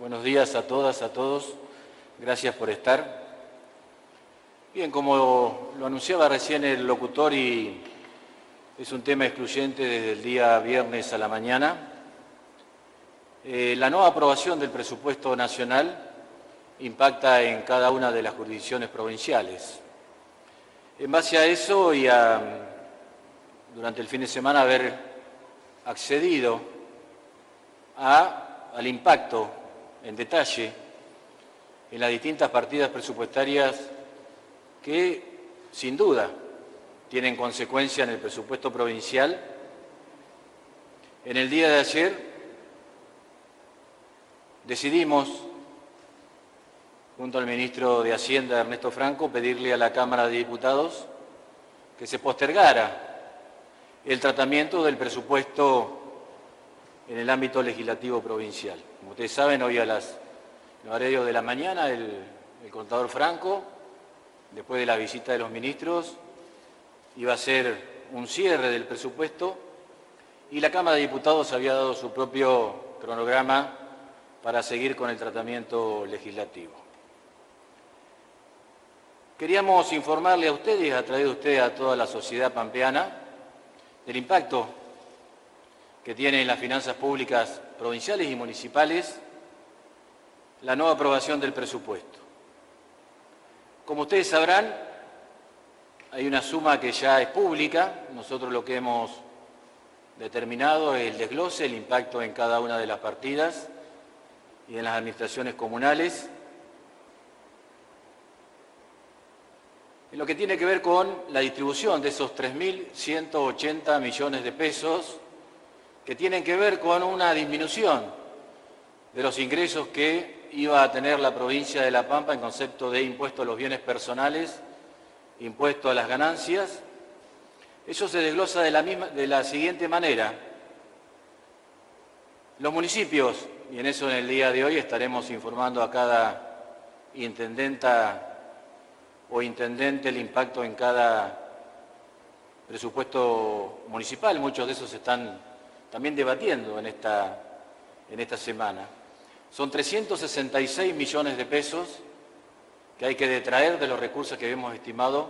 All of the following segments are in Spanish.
Buenos días a todas, a todos. Gracias por estar. Bien, como lo anunciaba recién el locutor y es un tema excluyente desde el día viernes a la mañana, eh, la nueva aprobación del presupuesto nacional impacta en cada una de las jurisdicciones provinciales. En base a eso y a, durante el fin de semana, haber accedido al impacto en detalle en las distintas partidas presupuestarias que, sin duda, tienen consecuencia en el presupuesto provincial. En el día de ayer decidimos, junto al ministro de Hacienda, Ernesto Franco, pedirle a la Cámara de Diputados que se postergara el tratamiento del presupuesto en el ámbito legislativo provincial. Como ustedes saben, hoy a las 9 de la mañana el, contador Franco, después de la visita de los ministros, iba a ser un cierre del presupuesto y la Cámara de Diputados había dado su propio cronograma para seguir con el tratamiento legislativo. Queríamos informarle a ustedes, a través de ustedes a toda la sociedad pampeana, del impacto que tiene en las finanzas públicas provinciales y municipales la nueva aprobación del presupuesto. Como ustedes sabrán, hay una suma que ya es pública, nosotros lo que hemos determinado es el desglose, el impacto en cada una de las partidas y en las administraciones comunales. En lo que tiene que ver con la distribución de esos 3.180 millones de pesos que tienen que ver con una disminución de los ingresos que iba a tener la provincia de La Pampa en concepto de impuesto a los bienes personales, impuesto a las ganancias. Eso se desglosa de la, siguiente manera. Los municipios, y en eso en el día de hoy estaremos informando a cada intendenta o intendente el impacto en cada presupuesto municipal, muchos de esos están también debatiendo en esta, en esta semana. Son 366 millones de pesos que hay que detraer de los recursos que hemos estimado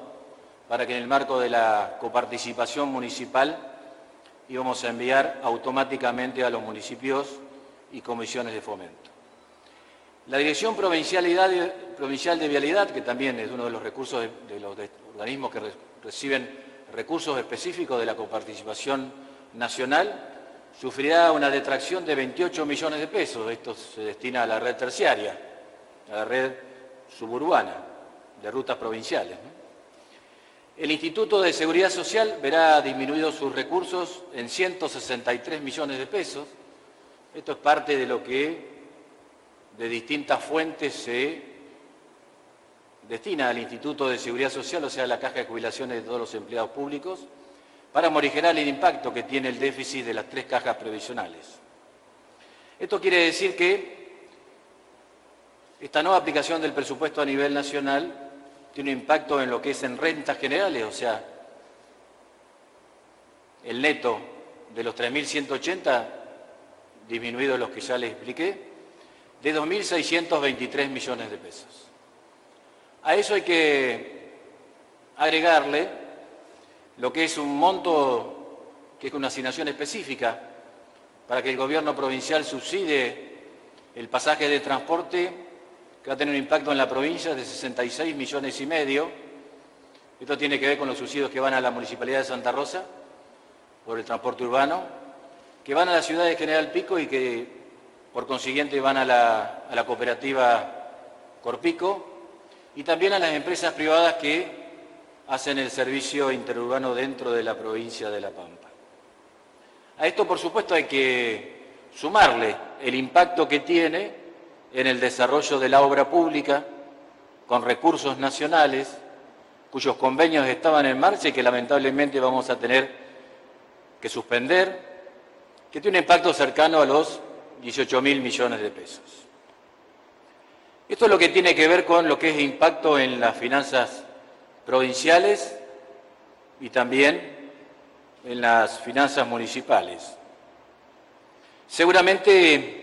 para que en el marco de la coparticipación municipal íbamos a enviar automáticamente a los municipios y comisiones de fomento. La Dirección Provincial de Vialidad, que también es uno de los recursos de, los organismos que reciben recursos específicos de la coparticipación nacional, sufrirá una detracción de 28 millones de pesos. Esto se destina a la red terciaria, a la red suburbana de rutas provinciales. El Instituto de Seguridad Social verá disminuidos sus recursos en 163 millones de pesos. Esto es parte de lo que de distintas fuentes se destina al Instituto de Seguridad Social, o sea, a la caja de jubilaciones de todos los empleados públicos para morigerar el impacto que tiene el déficit de las tres cajas previsionales. Esto quiere decir que esta nueva aplicación del presupuesto a nivel nacional tiene un impacto en lo que es en rentas generales, o sea, el neto de los 3.180, disminuido los que ya les expliqué, de 2.623 millones de pesos. A eso hay que agregarle lo que es un monto que es una asignación específica para que el gobierno provincial subsidie el pasaje de transporte que va a tener un impacto en la provincia de 66 millones y medio. Esto tiene que ver con los subsidios que van a la Municipalidad de Santa Rosa por el transporte urbano, que van a la ciudad de General Pico y que por consiguiente van a la, a la cooperativa Corpico y también a las empresas privadas que hacen el servicio interurbano dentro de la provincia de La Pampa. A esto, por supuesto, hay que sumarle el impacto que tiene en el desarrollo de la obra pública con recursos nacionales, cuyos convenios estaban en marcha y que lamentablemente vamos a tener que suspender, que tiene un impacto cercano a los 18 mil millones de pesos. Esto es lo que tiene que ver con lo que es impacto en las finanzas provinciales y también en las finanzas municipales. Seguramente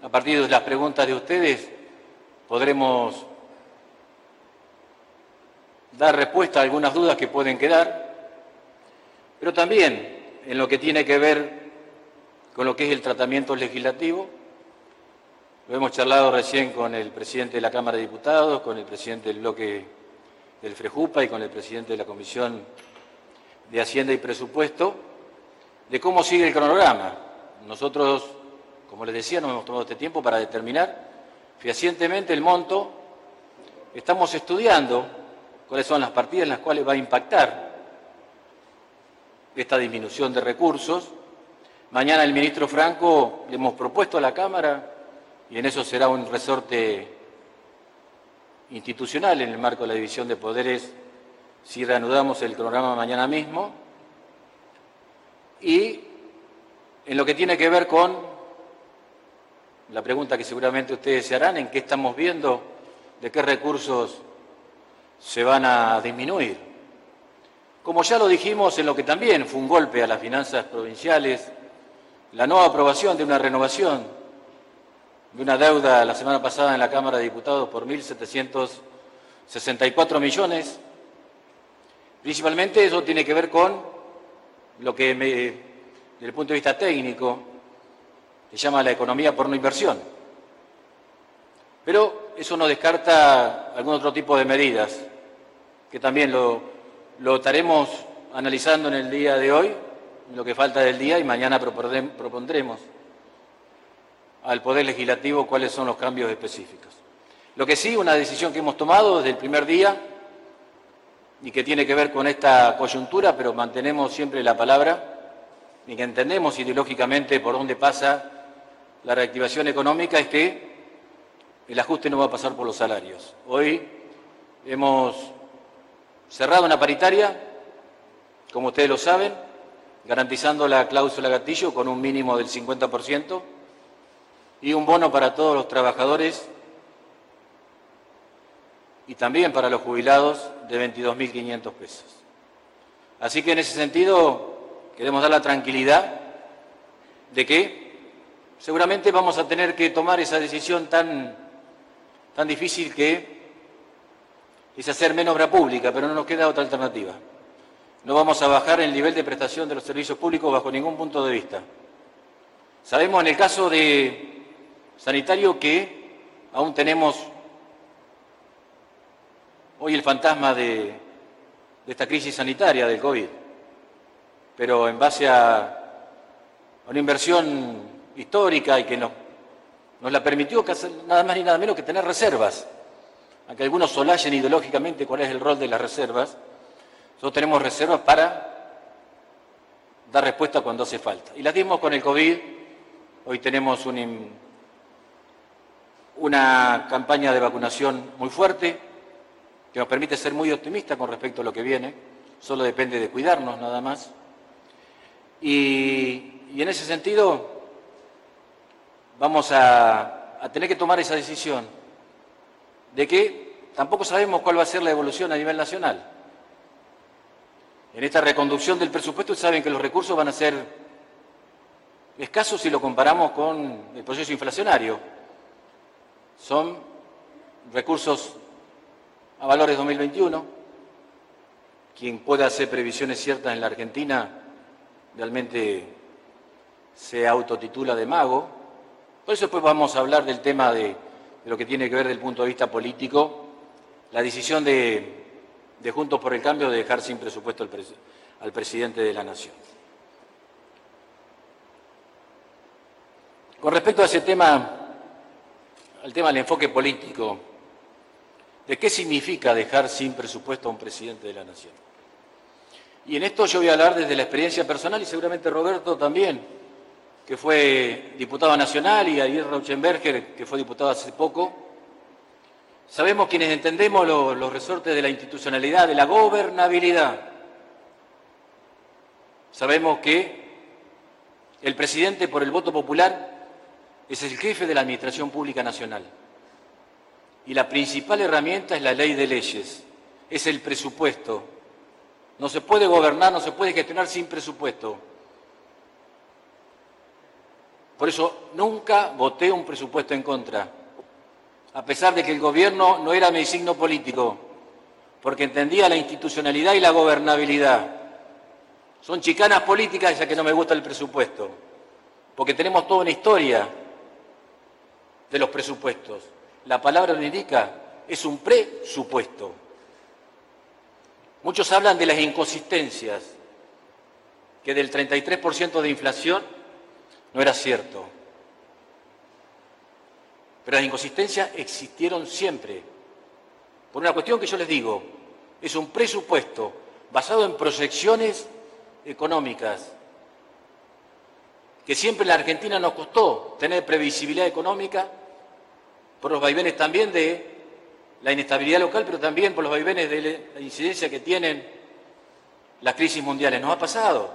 a partir de las preguntas de ustedes, podremos dar respuesta a algunas dudas que pueden quedar, pero también en lo que tiene que ver con lo que es el tratamiento legislativo. Lo hemos charlado recién con el presidente de la Cámara de Diputados, con el presidente del bloque del FREJUPA y con el presidente de la Comisión de Hacienda y Presupuesto, de cómo sigue el cronograma. Nosotros, como les decía, nos hemos tomado este tiempo para determinar fehacientemente el monto. Estamos estudiando cuáles son las partidas en las cuales va a impactar esta disminución de recursos. Mañana el ministro Franco le hemos propuesto a la Cámara, y en eso será un resorte institucional en el marco de la división de poderes, si reanudamos el cronograma mañana mismo, y en lo que tiene que ver con la pregunta que seguramente ustedes se harán, en qué estamos viendo, de qué recursos se van a disminuir. Como ya lo dijimos en lo que también fue un golpe a las finanzas provinciales, la nueva aprobación de una renovación de una deuda la semana pasada en la Cámara de Diputados por 1.764 millones. Principalmente eso tiene que ver con lo que, desde el punto de vista técnico, se llama la economía por no inversión. Pero eso no descarta algún otro tipo de medidas que también lo, estaremos analizando en el día de hoy, en lo que falta del día, y mañana propondremos al Poder Legislativo cuáles son los cambios específicos. Lo que sí, una decisión que hemos tomado desde el primer día y que tiene que ver con esta coyuntura, pero mantenemos siempre la palabra y que entendemos ideológicamente por dónde pasa la reactivación económica, es que el ajuste no va a pasar por los salarios. Hoy hemos cerrado una paritaria, como ustedes lo saben, garantizando la cláusula gatillo con un mínimo del 50% y un bono para todos los trabajadores y también para los jubilados de 22.500 pesos. Así que en ese sentido queremos dar la tranquilidad de que seguramente vamos a tener que tomar esa decisión tan, tan difícil que es hacer menos obra pública, pero no nos queda otra alternativa. No vamos a bajar el nivel de prestación de los servicios públicos bajo ningún punto de vista. Sabemos en el caso de sanitario que aún tenemos hoy el fantasma de, esta crisis sanitaria del COVID, pero en base a, una inversión histórica y que nos, nos la permitió nada más ni nada menos que tener reservas aunque algunos solayen ideológicamente cuál es el rol de las reservas, nosotros tenemos reservas para dar respuesta cuando hace falta. Y las dimos con el COVID, hoy tenemos una campaña de vacunación muy fuerte, que nos permite ser muy optimistas con respecto a lo que viene, solo depende de cuidarnos nada más. Y, en ese sentido vamos a tener que tomar esa decisión de que tampoco sabemos cuál va a ser la evolución a nivel nacional. En esta reconducción del presupuesto saben que los recursos van a ser escasos si lo comparamos con el proceso inflacionario. Son recursos a valores 2021. Quien pueda hacer previsiones ciertas en la Argentina realmente se autotitula de mago. Por eso después vamos a hablar del tema de de lo que tiene que ver desde el punto de vista político, la decisión de, Juntos por el Cambio de dejar sin presupuesto al presidente de la Nación. Con respecto a ese tema, al tema del enfoque político, ¿de qué significa dejar sin presupuesto a un presidente de la Nación? Y en esto yo voy a hablar desde la experiencia personal y seguramente Roberto también, que fue diputado nacional, y Ariel Rauschenberger, que fue diputado hace poco. Sabemos quienes entendemos los resortes de la institucionalidad, de la gobernabilidad. Sabemos que el presidente, por el voto popular, es el jefe de la Administración Pública Nacional. Y la principal herramienta es la ley de leyes, es el presupuesto. No se puede gobernar, no se puede gestionar sin presupuesto. Por eso nunca voté un presupuesto en contra, a pesar de que el gobierno no era mi signo político, porque entendía la institucionalidad y la gobernabilidad. Son chicanas políticas ya que no me gusta el presupuesto, porque tenemos toda una historia de los presupuestos. La palabra lo indica, es un presupuesto. Muchos hablan de las inconsistencias, que del 33% de inflación no era cierto. Pero las inconsistencias existieron siempre. Por una cuestión que yo les digo, es un presupuesto basado en proyecciones económicas, que siempre la Argentina nos costó tener previsibilidad económica por los vaivenes también de la inestabilidad local, pero también por los vaivenes de la incidencia que tienen las crisis mundiales. Nos ha pasado.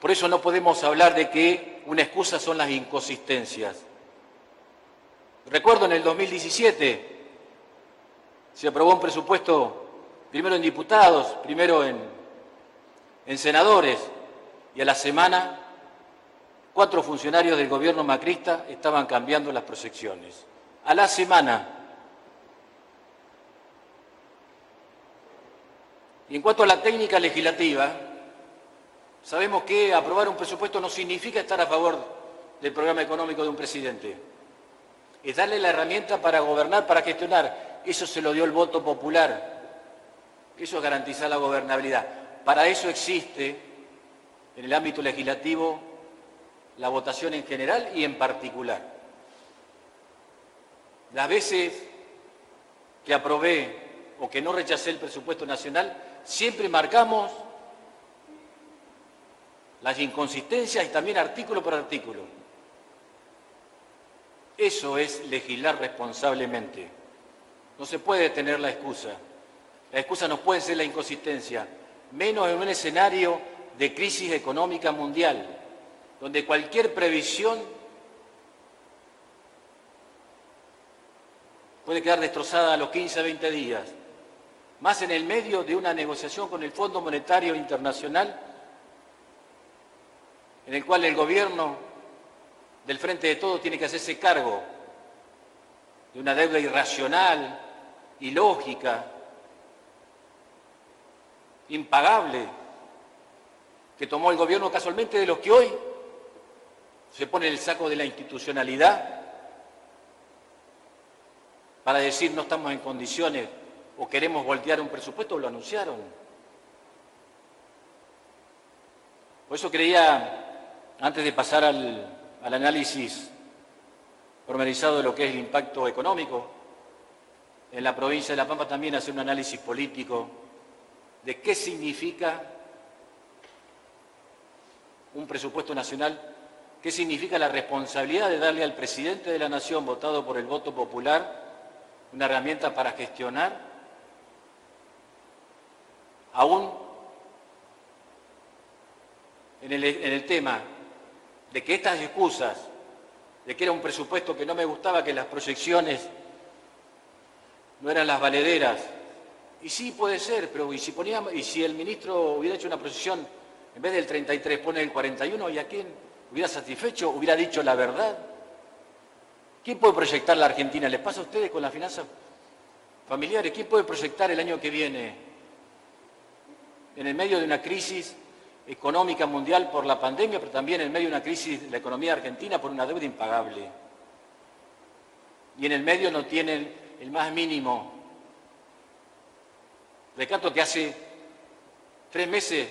Por eso no podemos hablar de que una excusa son las inconsistencias. Recuerdo en el 2017 se aprobó un presupuesto primero en diputados, primero en, en senadores, y a la semana cuatro funcionarios del gobierno macrista estaban cambiando las proyecciones. A la semana. Y en cuanto a la técnica legislativa, sabemos que aprobar un presupuesto no significa estar a favor del programa económico de un presidente. Es darle la herramienta para gobernar, para gestionar. Eso se lo dio el voto popular. Eso es garantizar la gobernabilidad. Para eso existe en el ámbito legislativo la votación en general y en particular. Las veces que aprobé o que no rechacé el presupuesto nacional, siempre marcamos las inconsistencias y también artículo por artículo. Eso es legislar responsablemente. No se puede tener la excusa. La excusa no puede ser la inconsistencia, menos en un escenario de crisis económica mundial, donde cualquier previsión puede quedar destrozada a los 15 a 20 días, más en el medio de una negociación con el Fondo Monetario Internacional, en el cual el gobierno del Frente de Todo tiene que hacerse cargo de una deuda irracional, ilógica, impagable que tomó el gobierno casualmente de los que hoy se pone el saco de la institucionalidad para decir no estamos en condiciones o queremos voltear un presupuesto, lo anunciaron. Por eso creía, antes de pasar al, análisis pormenorizado de lo que es el impacto económico, en la provincia de La Pampa también hacer un análisis político de qué significa un presupuesto nacional, qué significa la responsabilidad de darle al presidente de la Nación, votado por el voto popular, una herramienta para gestionar, aún en el, tema de que estas excusas, de que era un presupuesto que no me gustaba, que las proyecciones no eran las valederas, y sí puede ser, pero ¿y si, y si el ministro hubiera hecho una procesión, en vez del 33 pone el 41, ¿y a quién hubiera satisfecho, hubiera dicho la verdad? ¿Quién puede proyectar la Argentina? ¿Les pasa a ustedes con las finanzas familiares? ¿Quién puede proyectar el año que viene? En el medio de una crisis económica mundial por la pandemia, pero también en medio de una crisis de la economía argentina por una deuda impagable. Y en el medio no tienen el más mínimo Recato que hace tres meses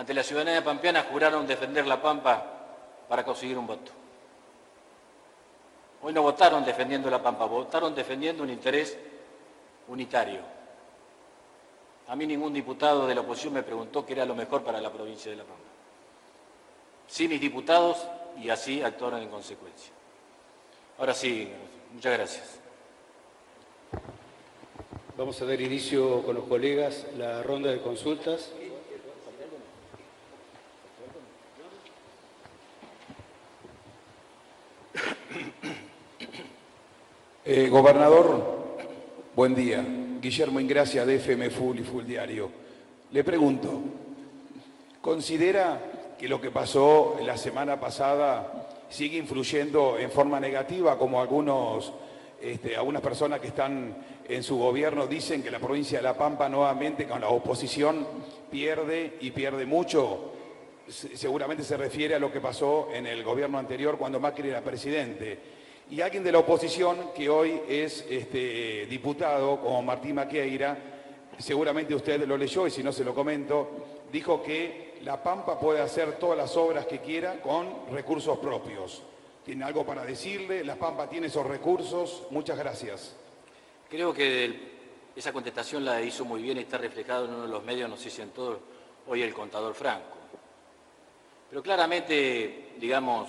ante la ciudadanía pampeana juraron defender la Pampa para conseguir un voto. Hoy no votaron defendiendo la Pampa, votaron defendiendo un interés unitario. A mí ningún diputado de la oposición me preguntó qué era lo mejor para la provincia de La Pampa. Sí, mis diputados, y así actuaron en consecuencia. Ahora sí, muchas gracias. Vamos a dar inicio con los colegas la ronda de consultas. Eh, gobernador, buen día. Guillermo Ingracia de FM Full y Full Diario. Le pregunto, ¿considera que lo que pasó la semana pasada sigue influyendo en forma negativa, como algunos, este, algunas personas que están en su gobierno dicen que la provincia de La Pampa nuevamente con la oposición pierde y pierde mucho. Seguramente se refiere a lo que pasó en el gobierno anterior cuando Macri era presidente. Y alguien de la oposición que hoy es este, diputado, como Martín Maqueira, seguramente usted lo leyó y si no se lo comento, dijo que La Pampa puede hacer todas las obras que quiera con recursos propios. ¿Tiene algo para decirle? La Pampa tiene esos recursos. Muchas gracias. Creo que esa contestación la hizo muy bien y está reflejado en uno de los medios, no sé si en todos, hoy el contador Franco. Pero claramente, digamos,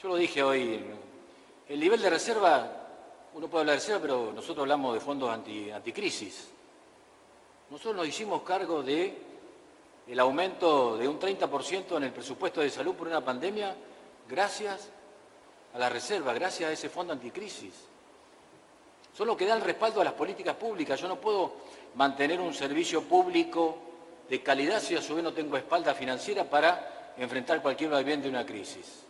yo lo dije hoy, el nivel de reserva, uno puede hablar de reserva, pero nosotros hablamos de fondos anti, anticrisis. Nosotros nos hicimos cargo de aumento de un 30% en el presupuesto de salud por una pandemia gracias a la reserva, gracias a ese fondo anticrisis. Son los que dan respaldo a las políticas públicas. Yo no puedo mantener un servicio público de calidad si a su vez no tengo espalda financiera para enfrentar cualquier bien de una crisis.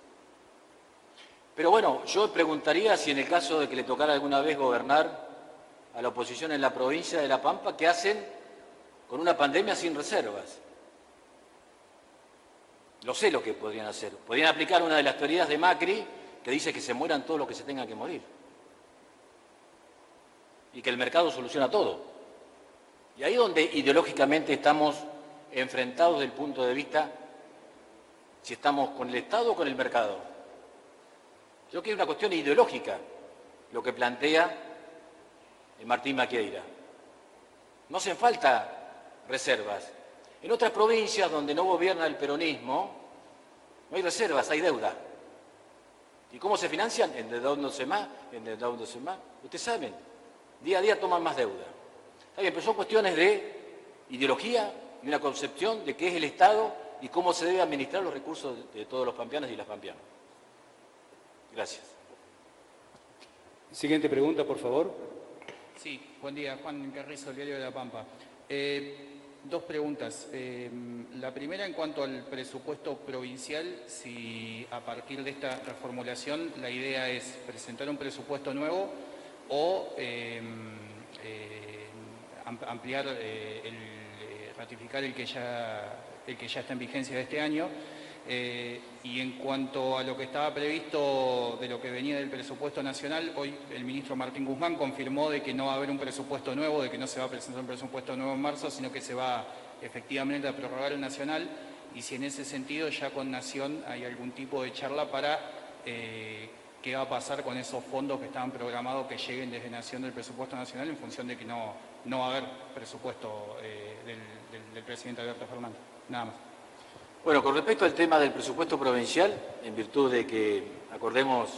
Pero bueno, yo preguntaría si en el caso de que le tocara alguna vez gobernar a la oposición en la provincia de La Pampa, ¿qué hacen con una pandemia sin reservas? Lo sé lo que podrían hacer. Podrían aplicar una de las teorías de Macri que dice que se mueran todos los que se tengan que morir. Y que el mercado soluciona todo. Y ahí donde ideológicamente estamos enfrentados desde el punto de vista si estamos con el Estado o con el mercado. Yo creo que es una cuestión ideológica lo que plantea Martín Maqueira. No hacen falta reservas. En otras provincias donde no gobierna el peronismo, no hay reservas, hay deuda. ¿Y cómo se financian? Endeudándose más, endeudándose más. Ustedes saben, día a día toman más deuda. Está bien, pero son cuestiones de ideología y una concepción de qué es el Estado y cómo se debe administrar los recursos de todos los pampeanos y las pampeanas. Gracias. Siguiente pregunta, por favor. Sí, buen día, Juan Carrizo, el Diario de la Pampa. Eh, dos preguntas. Eh, la primera, en cuanto al presupuesto provincial, si a partir de esta reformulación la idea es presentar un presupuesto nuevo o eh, ampliar, el, ratificar el que, ya, el que ya está en vigencia de este año. Eh, y en cuanto a lo que estaba previsto de lo que venía del presupuesto nacional, hoy el ministro Martín Guzmán confirmó de que no va a haber un presupuesto nuevo, de que no se va a presentar un presupuesto nuevo en marzo, sino que se va efectivamente a prorrogar el nacional y si en ese sentido ya con Nación hay algún tipo de charla para eh, qué va a pasar con esos fondos que estaban programados que lleguen desde Nación del presupuesto nacional en función de que no, no va a haber presupuesto eh, del, del presidente Alberto Fernández. Nada más. Bueno, con respecto al tema del presupuesto provincial, en virtud de que acordemos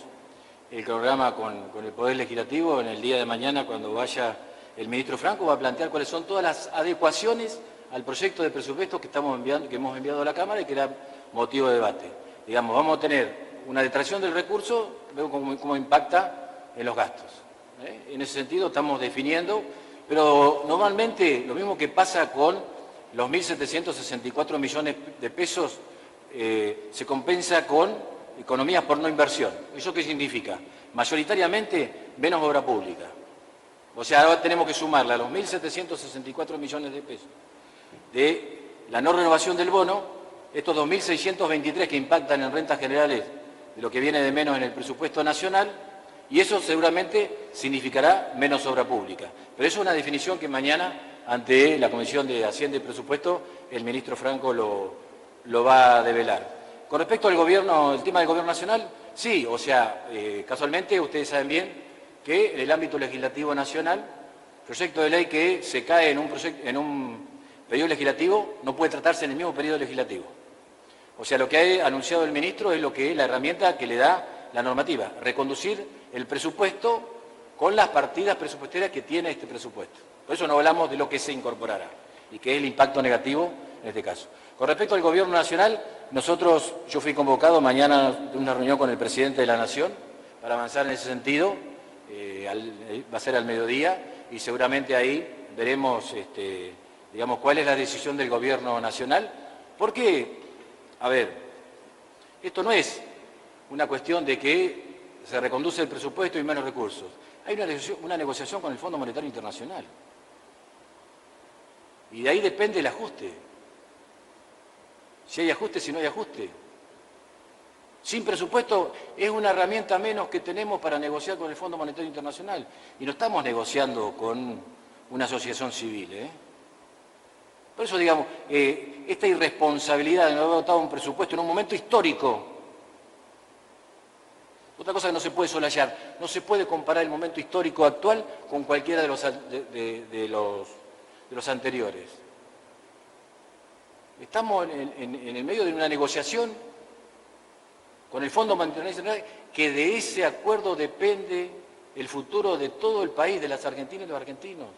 el programa con, el Poder Legislativo, en el día de mañana, cuando vaya el ministro Franco, va a plantear cuáles son todas las adecuaciones al proyecto de presupuesto que, estamos enviando, que hemos enviado a la Cámara y que era motivo de debate. Digamos, vamos a tener una detracción del recurso, veo cómo, impacta en los gastos. ¿eh? En ese sentido estamos definiendo, pero normalmente lo mismo que pasa con los 1.764 millones de pesos eh, se compensa con economías por no inversión. ¿Eso qué significa? Mayoritariamente menos obra pública. O sea, ahora tenemos que sumarle a los 1.764 millones de pesos de la no renovación del bono, estos 2.623 que impactan en rentas generales de lo que viene de menos en el presupuesto nacional, y eso seguramente significará menos obra pública. Pero eso es una definición que mañana ante la Comisión de Hacienda y Presupuesto, el ministro Franco lo, va a develar. Con respecto al gobierno, el tema del gobierno nacional, sí, o sea, eh, casualmente ustedes saben bien que en el ámbito legislativo nacional, proyecto de ley que se cae en un, periodo legislativo no puede tratarse en el mismo periodo legislativo. O sea, lo que ha anunciado el ministro es lo que es la herramienta que le da la normativa, reconducir el presupuesto con las partidas presupuestarias que tiene este presupuesto. Por eso no hablamos de lo que se incorporará y que es el impacto negativo en este caso. Con respecto al Gobierno Nacional, nosotros, yo fui convocado mañana a una reunión con el presidente de la Nación para avanzar en ese sentido, eh, eh, va a ser al mediodía y seguramente ahí veremos, este, digamos, cuál es la decisión del Gobierno Nacional, porque A ver, esto no es una cuestión de que se reconduce el presupuesto y menos recursos. Hay una negociación, una negociación con el Fondo Monetario Internacional. Y de ahí depende el ajuste. Si hay ajuste, si no hay ajuste. Sin presupuesto es una herramienta menos que tenemos para negociar con el Fondo Monetario Internacional. Y no estamos negociando con una asociación civil. ¿eh? Por eso, digamos, eh, esta irresponsabilidad de no haber votado un presupuesto en un momento histórico. Otra cosa que no se puede solayar, no se puede comparar el momento histórico actual con cualquiera de los, de, los, de los anteriores. Estamos en, el medio de una negociación con el Fondo Internacional, que de ese acuerdo depende el futuro de todo el país, de las argentinas y los argentinos.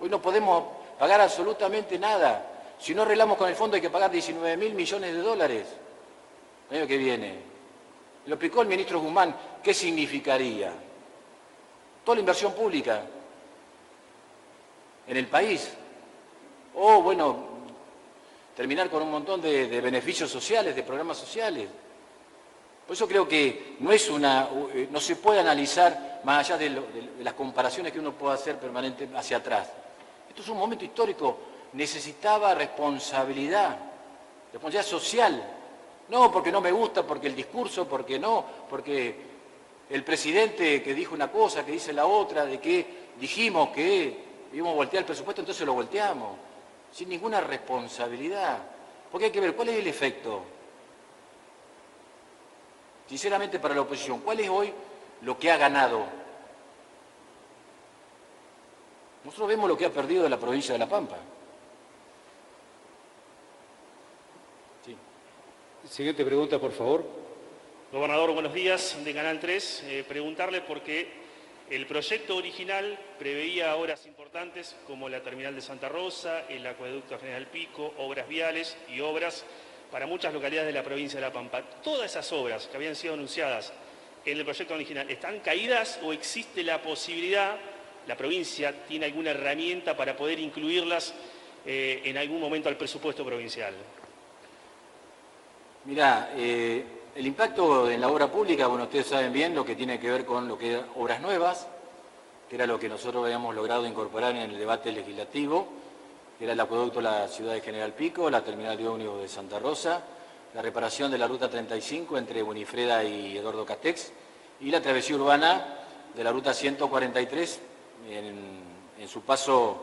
Hoy no podemos pagar absolutamente nada. Si no arreglamos con el fondo hay que pagar 19 mil millones de dólares el año que viene. Lo explicó el ministro Guzmán, ¿qué significaría? Toda la inversión pública en el país. O, bueno, terminar con un montón de, de beneficios sociales, de programas sociales. Por eso creo que no, es una, eh, no se puede analizar más allá de, las comparaciones que uno puede hacer permanente hacia atrás. Esto es un momento histórico, necesitaba responsabilidad, responsabilidad social. No porque no me gusta, porque el discurso, porque no, porque el presidente que dijo una cosa, que dice la otra, de que dijimos que íbamos a voltear el presupuesto, entonces lo volteamos, sin ninguna responsabilidad. Porque hay que ver cuál es el efecto sinceramente para la oposición, ¿cuál es hoy lo que ha ganado? Nosotros vemos lo que ha perdido la provincia de La Pampa. Siguiente pregunta, por favor. Gobernador, buenos días, de Canal 3. Eh, preguntarle por qué el proyecto original preveía obras importantes como la terminal de Santa Rosa, el acueducto General Pico, obras viales y obras para muchas localidades de la provincia de La Pampa. Todas esas obras que habían sido anunciadas en el proyecto original, ¿están caídas o existe la posibilidad, la provincia tiene alguna herramienta para poder incluirlas eh, en algún momento al presupuesto provincial? Mirá, eh, el impacto en la obra pública, bueno, ustedes saben bien lo que tiene que ver con lo que eran obras nuevas, que era lo que nosotros habíamos logrado incorporar en el debate legislativo, era el acueducto de la ciudad de General Pico, la terminal de ómnibus de Santa Rosa, la reparación de la ruta 35 entre Bonifreda y Eduardo Catex y la travesía urbana de la ruta 143 en, su paso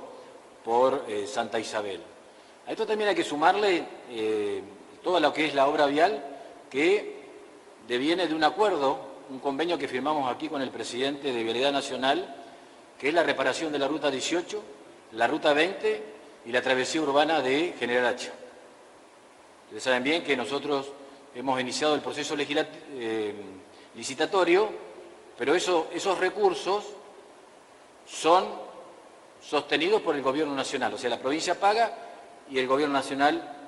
por eh, Santa Isabel. A esto también hay que sumarle eh, toda lo que es la obra vial que deviene de un acuerdo, un convenio que firmamos aquí con el presidente de Vialidad Nacional, que es la reparación de la ruta 18, la ruta 20 y la travesía urbana de General Hacha. Ustedes saben bien que nosotros hemos iniciado el proceso eh, licitatorio, pero esos recursos son sostenidos por el Gobierno Nacional. O sea, la provincia paga y el Gobierno Nacional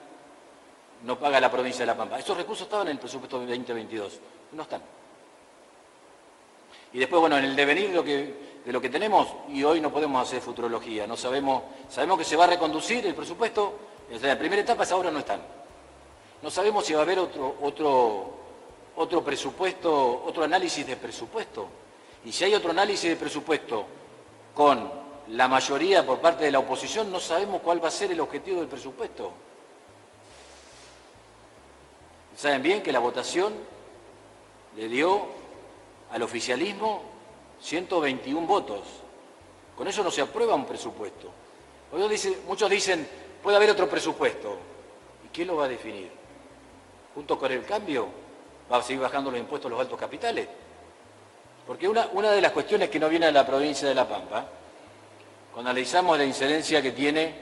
no paga la provincia de La Pampa. Esos recursos estaban en el presupuesto 2022, no están. Y después, bueno, en el devenir de lo que, tenemos, y hoy no podemos hacer futurología, no sabemos, sabemos que se va a reconducir el presupuesto, en la primera etapa ahora no están. No sabemos si va a haber otro, otro, otro presupuesto, otro análisis de presupuesto. Y si hay otro análisis de presupuesto con la mayoría por parte de la oposición, no sabemos cuál va a ser el objetivo del presupuesto. Saben bien que la votación le dio al oficialismo 121 votos. Con eso no se aprueba un presupuesto. Muchos dicen, puede haber otro presupuesto. ¿Y quién lo va a definir? ¿Junto con el cambio? ¿Va a seguir bajando los impuestos a los altos capitales? Porque una, una de las cuestiones que no viene a la provincia de La Pampa, cuando analizamos la incidencia que tiene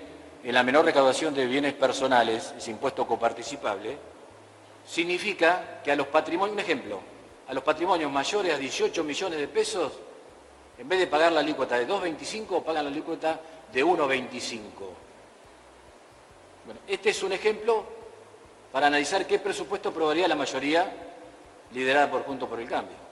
en la menor recaudación de bienes personales, ese impuesto coparticipable, significa que a los patrimonios, un ejemplo, a los patrimonios mayores a 18 millones de pesos, en vez de pagar la alícuota de 2,25, pagan la alícuota de 1,25. Bueno, este es un ejemplo para analizar qué presupuesto aprobaría la mayoría liderada por Juntos por el Cambio.